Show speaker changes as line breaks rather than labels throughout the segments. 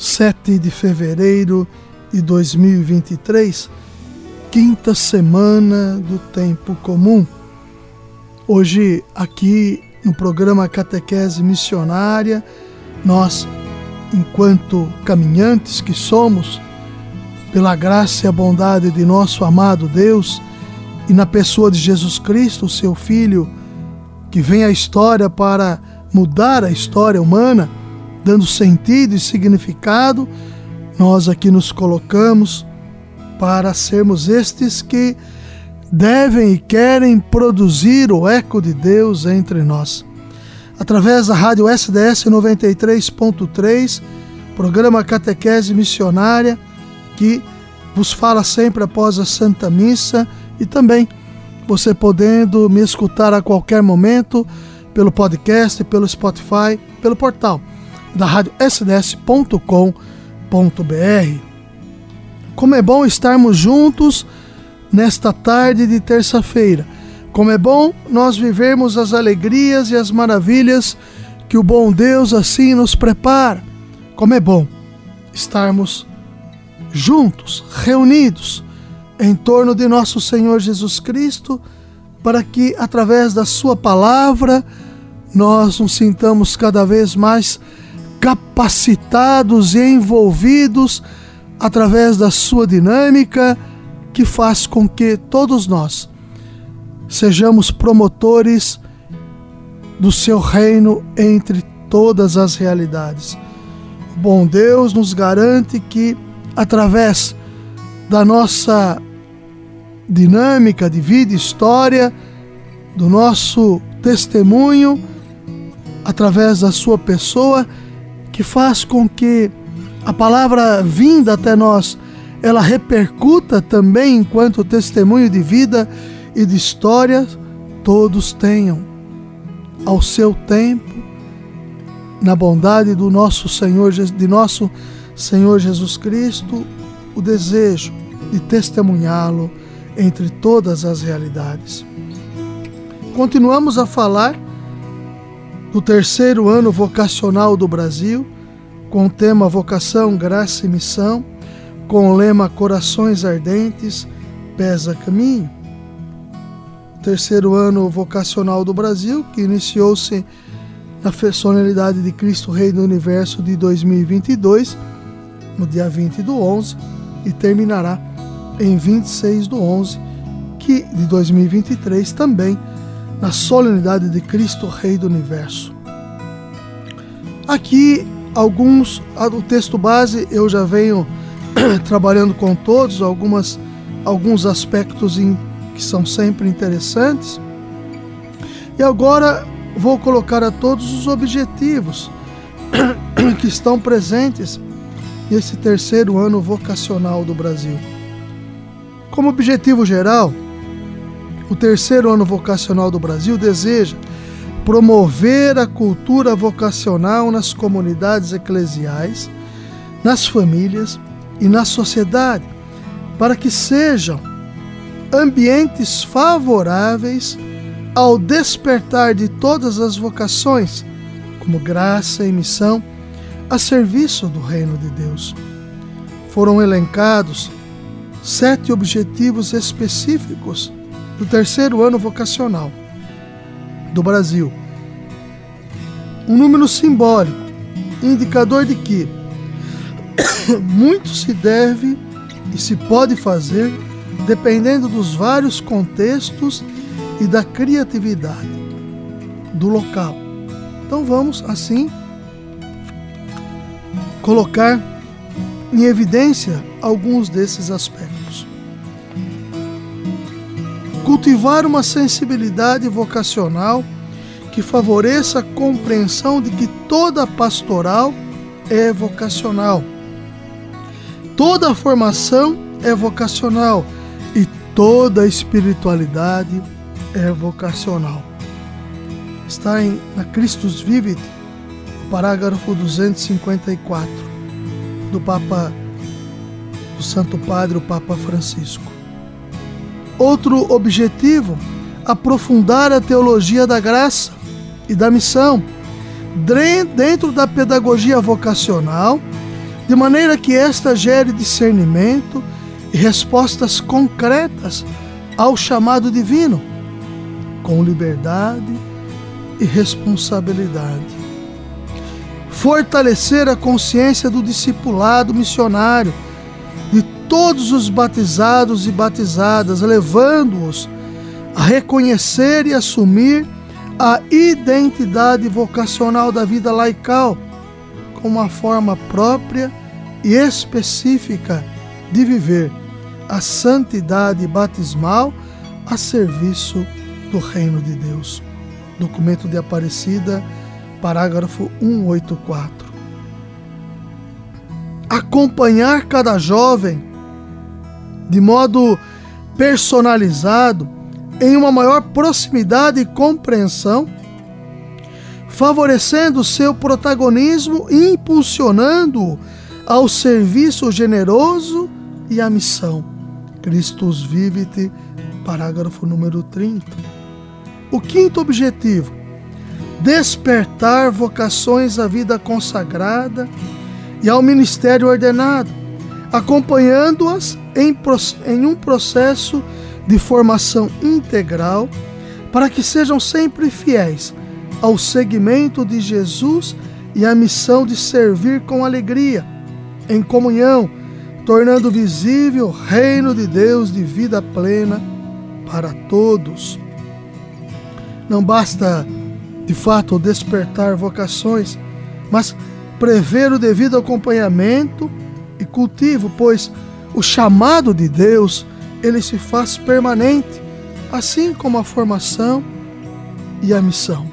7 de fevereiro de 2023, quinta semana do tempo comum. Hoje, aqui no programa Catequese Missionária, nós, enquanto caminhantes que somos, pela graça e a bondade de nosso amado Deus e na pessoa de Jesus Cristo, seu Filho, que vem à história para mudar a história humana, dando sentido e significado, nós aqui nos colocamos para sermos estes que devem e querem produzir o eco de Deus entre nós. Através da rádio SDS 93.3, programa Catequese Missionária, que vos fala sempre após a Santa Missa e também você podendo me escutar a qualquer momento pelo podcast, pelo Spotify, pelo portal da rádio sds.com.br. Como é bom estarmos juntos nesta tarde de terça-feira. Como é bom nós vivermos as alegrias e as maravilhas que o bom Deus assim nos prepara. Como é bom estarmos juntos, reunidos em torno de nosso Senhor Jesus Cristo, para que através da Sua palavra nós nos sintamos cada vez mais capacitados e envolvidos através da sua dinâmica que faz com que todos nós sejamos promotores do seu reino entre todas as realidades. O bom Deus nos garante que através da nossa dinâmica de vida e história, do nosso testemunho, através da sua pessoa, que faz com que a palavra vinda até nós ela repercuta também enquanto testemunho de vida e de história todos tenham ao seu tempo na bondade do nosso Senhor de nosso Senhor Jesus Cristo o desejo de testemunhá-lo entre todas as realidades. Continuamos a falar do terceiro ano vocacional do Brasil, com o tema Vocação, Graça e Missão, com o lema Corações Ardentes, Pesa Caminho. Terceiro ano vocacional do Brasil, que iniciou-se na personalidade de Cristo Rei do Universo de 2022, no dia 20 do 11, e terminará em 26 do 11 que, de 2023, também na solenidade de Cristo Rei do Universo. Aqui, alguns, o texto base eu já venho trabalhando com todos, algumas, alguns aspectos em, que são sempre interessantes. E agora vou colocar a todos os objetivos que estão presentes nesse terceiro ano vocacional do Brasil. Como objetivo geral, o terceiro ano vocacional do Brasil deseja promover a cultura vocacional nas comunidades eclesiais, nas famílias e na sociedade, para que sejam ambientes favoráveis ao despertar de todas as vocações, como graça e missão, a serviço do reino de Deus. Foram elencados sete objetivos específicos do terceiro ano vocacional do Brasil. Um número simbólico, indicador de que muito se deve e se pode fazer dependendo dos vários contextos e da criatividade do local. Então vamos assim colocar em evidência alguns desses aspectos cultivar uma sensibilidade vocacional que favoreça a compreensão de que toda pastoral é vocacional, toda formação é vocacional e toda espiritualidade é vocacional. Está em na Christus Vivit, parágrafo 254 do Papa do Santo Padre, o Papa Francisco. Outro objetivo, aprofundar a teologia da graça e da missão dentro da pedagogia vocacional, de maneira que esta gere discernimento e respostas concretas ao chamado divino, com liberdade e responsabilidade. Fortalecer a consciência do discipulado missionário todos os batizados e batizadas, levando-os a reconhecer e assumir a identidade vocacional da vida laical como uma forma própria e específica de viver a santidade batismal a serviço do reino de Deus. Documento de Aparecida, parágrafo 184. Acompanhar cada jovem de modo personalizado, em uma maior proximidade e compreensão, favorecendo seu protagonismo e impulsionando-o ao serviço generoso e à missão. Christus Vivit, parágrafo número 30. O quinto objetivo: despertar vocações à vida consagrada e ao ministério ordenado, acompanhando-as em, em um processo de formação integral para que sejam sempre fiéis ao segmento de Jesus e à missão de servir com alegria, em comunhão, tornando visível o reino de Deus de vida plena para todos. Não basta, de fato, despertar vocações, mas prever o devido acompanhamento e cultivo, pois o chamado de Deus, ele se faz permanente, assim como a formação e a missão.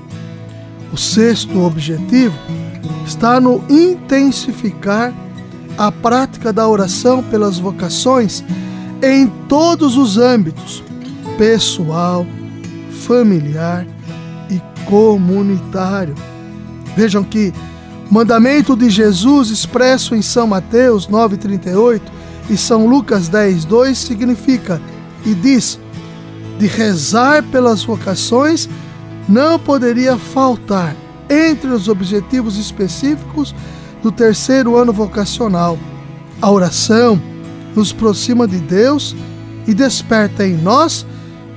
O sexto objetivo está no intensificar a prática da oração pelas vocações em todos os âmbitos pessoal, familiar e comunitário. Vejam que mandamento de Jesus expresso em São Mateus 9,38 e São Lucas 10, 2 significa e diz: de rezar pelas vocações não poderia faltar entre os objetivos específicos do terceiro ano vocacional. A oração nos aproxima de Deus e desperta em nós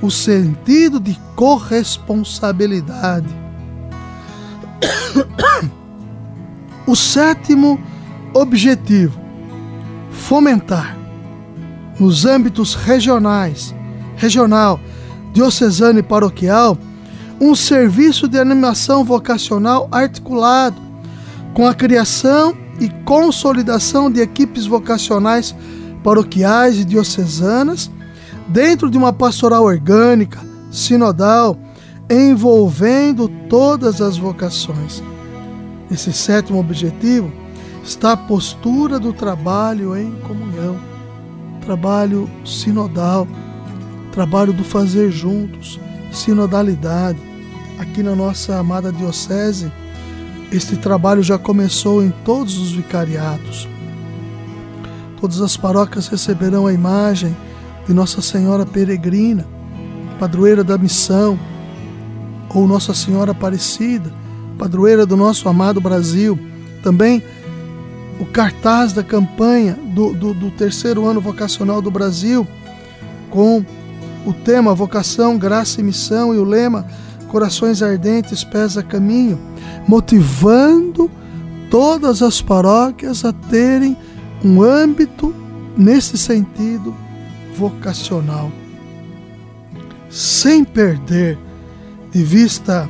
o sentido de corresponsabilidade. O sétimo objetivo fomentar nos âmbitos regionais, regional, diocesano e paroquial, um serviço de animação vocacional articulado com a criação e consolidação de equipes vocacionais paroquiais e diocesanas dentro de uma pastoral orgânica, sinodal, envolvendo todas as vocações. Esse sétimo objetivo está a postura do trabalho em comunhão, trabalho sinodal, trabalho do fazer juntos, sinodalidade. Aqui na nossa amada Diocese, este trabalho já começou em todos os vicariatos. Todas as paróquias receberão a imagem de Nossa Senhora Peregrina, padroeira da missão, ou Nossa Senhora Aparecida, padroeira do nosso amado Brasil. Também o cartaz da campanha do, do, do terceiro ano vocacional do Brasil, com o tema Vocação, Graça e Missão e o lema Corações Ardentes, Pés a Caminho, motivando todas as paróquias a terem um âmbito nesse sentido vocacional, sem perder de vista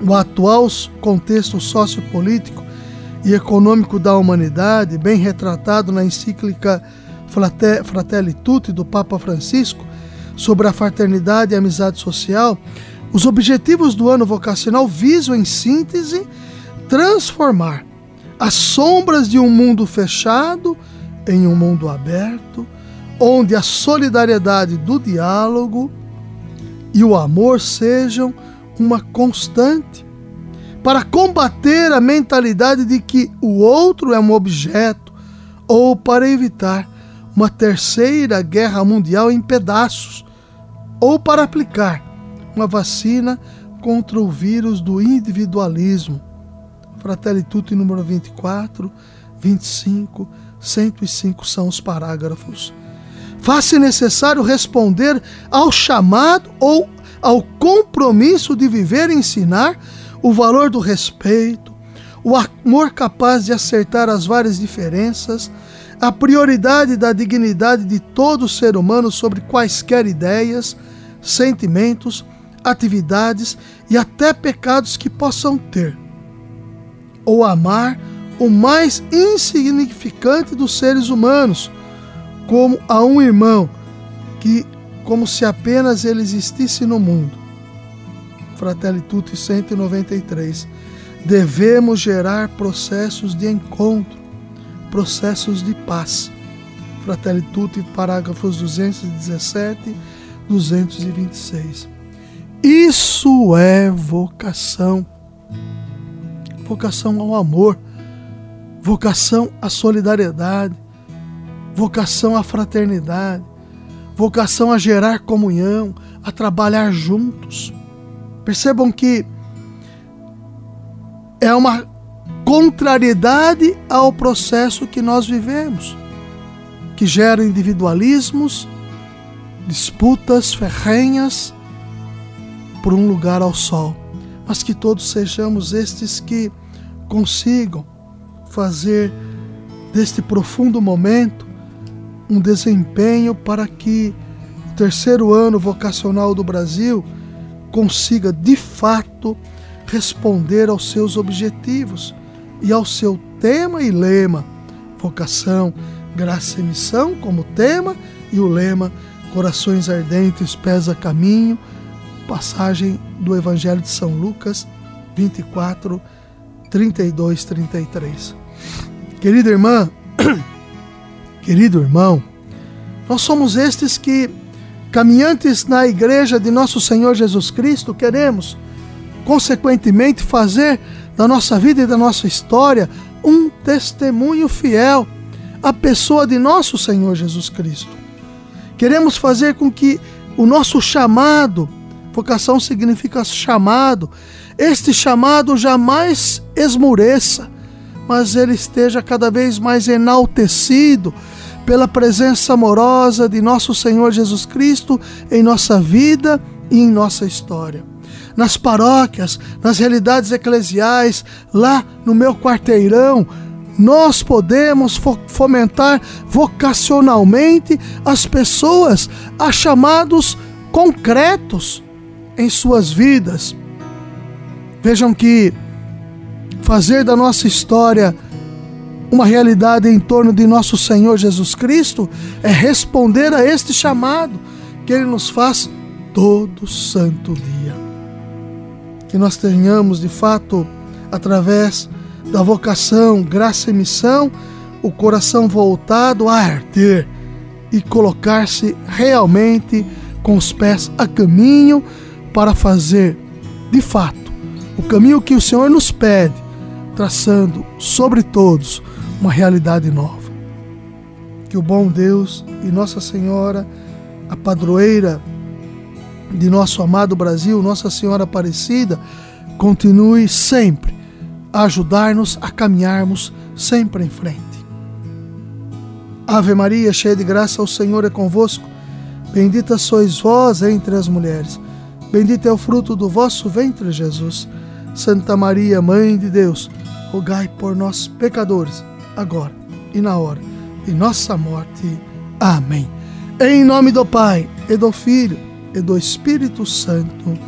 o atual contexto sociopolítico e econômico da humanidade, bem retratado na encíclica Fratelli Tutti do Papa Francisco sobre a fraternidade e a amizade social, os objetivos do ano vocacional visam, em síntese, transformar as sombras de um mundo fechado em um mundo aberto, onde a solidariedade do diálogo e o amor sejam uma constante, para combater a mentalidade de que o outro é um objeto ou para evitar uma terceira guerra mundial em pedaços, ou para aplicar uma vacina contra o vírus do individualismo. Fratelli Tutti número 24, 25, 105 são os parágrafos. Faz-se necessário responder ao chamado ou ao compromisso de viver e ensinar o valor do respeito, o amor capaz de acertar as várias diferenças, a prioridade da dignidade de todo ser humano sobre quaisquer ideias, sentimentos, atividades e até pecados que possam ter. Ou amar o mais insignificante dos seres humanos, como a um irmão, que como se apenas ele existisse no mundo. Fratelli Tutti 193. Devemos gerar processos de encontro, processos de paz. Fratelli Tutti, parágrafos 217, 226. Isso é vocação. Vocação ao amor, vocação à solidariedade, vocação à fraternidade, vocação a gerar comunhão, a trabalhar juntos. Percebam que é uma contrariedade ao processo que nós vivemos, que gera individualismos, disputas ferrenhas por um lugar ao sol, mas que todos sejamos estes que consigam fazer deste profundo momento um desempenho para que o terceiro ano vocacional do Brasil consiga de fato responder aos seus objetivos e ao seu tema e lema: vocação, graça e missão como tema e o lema corações ardentes, pés a caminho, passagem do Evangelho de São Lucas 24, 32, 33. Querida irmã, querido irmão, nós somos estes que, caminhantes na igreja de nosso Senhor Jesus Cristo, queremos, consequentemente, fazer da nossa vida e da nossa história um testemunho fiel à pessoa de nosso Senhor Jesus Cristo. Queremos fazer com que o nosso chamado, vocação significa chamado, este chamado jamais esmoreça, mas ele esteja cada vez mais enaltecido pela presença amorosa de nosso Senhor Jesus Cristo em nossa vida e em nossa história. Nas paróquias, nas realidades eclesiais, lá no meu quarteirão, nós podemos fomentar vocacionalmente as pessoas a chamados concretos em suas vidas. Vejam que fazer da nossa história uma realidade em torno de nosso Senhor Jesus Cristo é responder a este chamado que Ele nos faz todo santo dia. Que nós tenhamos de fato, através da vocação, graça e missão, o coração voltado a arder e colocar-se realmente com os pés a caminho para fazer, de fato, o caminho que o Senhor nos pede, traçando sobre todos uma realidade nova. Que o bom Deus e Nossa Senhora, a padroeira de nosso amado Brasil, Nossa Senhora Aparecida, continue sempre a ajudar-nos a caminharmos sempre em frente. Ave Maria, cheia de graça, o Senhor é convosco. Bendita sois vós entre as mulheres. Bendito é o fruto do vosso ventre, Jesus. Santa Maria, Mãe de Deus, rogai por nós, pecadores, agora e na hora de nossa morte. Amém. Em nome do Pai, e do Filho, e do Espírito Santo.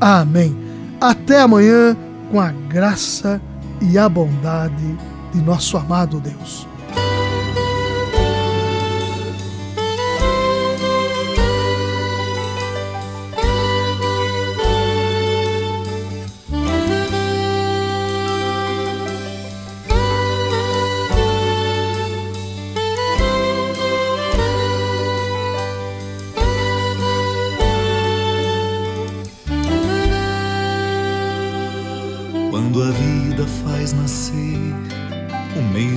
Amém. Até amanhã com a graça e a bondade de nosso amado Deus.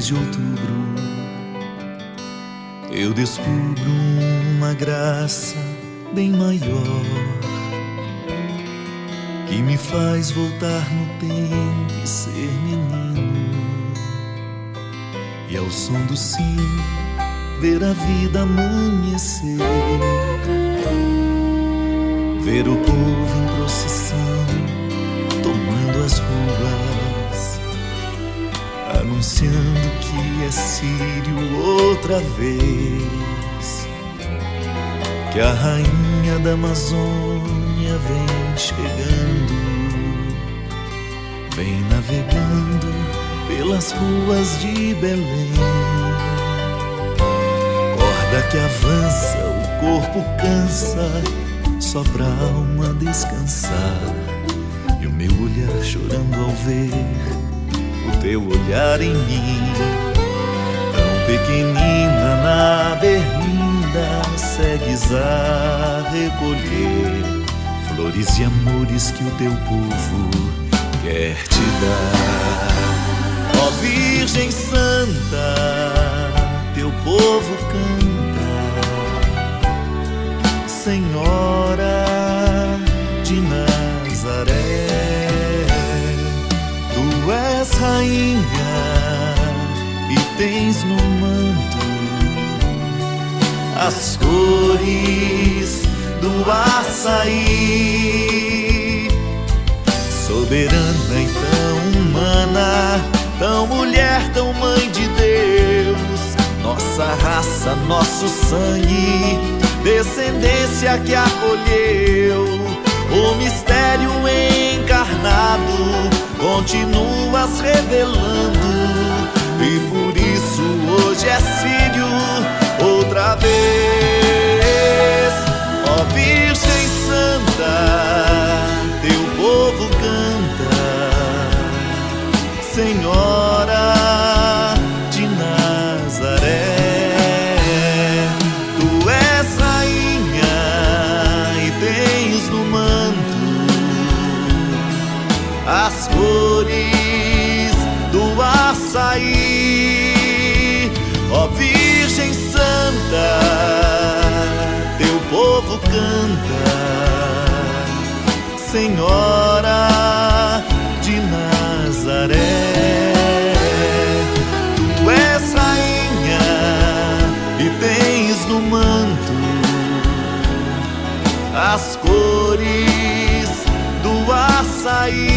De outubro eu descubro uma graça bem maior que me faz voltar no tempo e ser menino. E ao som do sim, ver a vida amanhecer, ver o povo em procissão tomando as ruas, anunciando que é Sírio outra vez, que a rainha da Amazônia vem chegando, vem navegando pelas ruas de Belém. Corda que avança, o corpo cansa, só pra alma descansar. E o meu olhar chorando ao ver o teu olhar em mim. Tão pequenina na berlinda, segues a recolher flores e amores que o teu povo quer te dar. Ó Virgem Santa, teu povo canta, tens no manto as cores do açaí. Soberana e tão humana, tão mulher, tão mãe de Deus. Nossa raça, nosso sangue, descendência que acolheu. O mistério encarnado, continuas revelando. Isso hoje canta, Senhora de Nazaré. Tu és rainha e tens no manto as cores do açaí.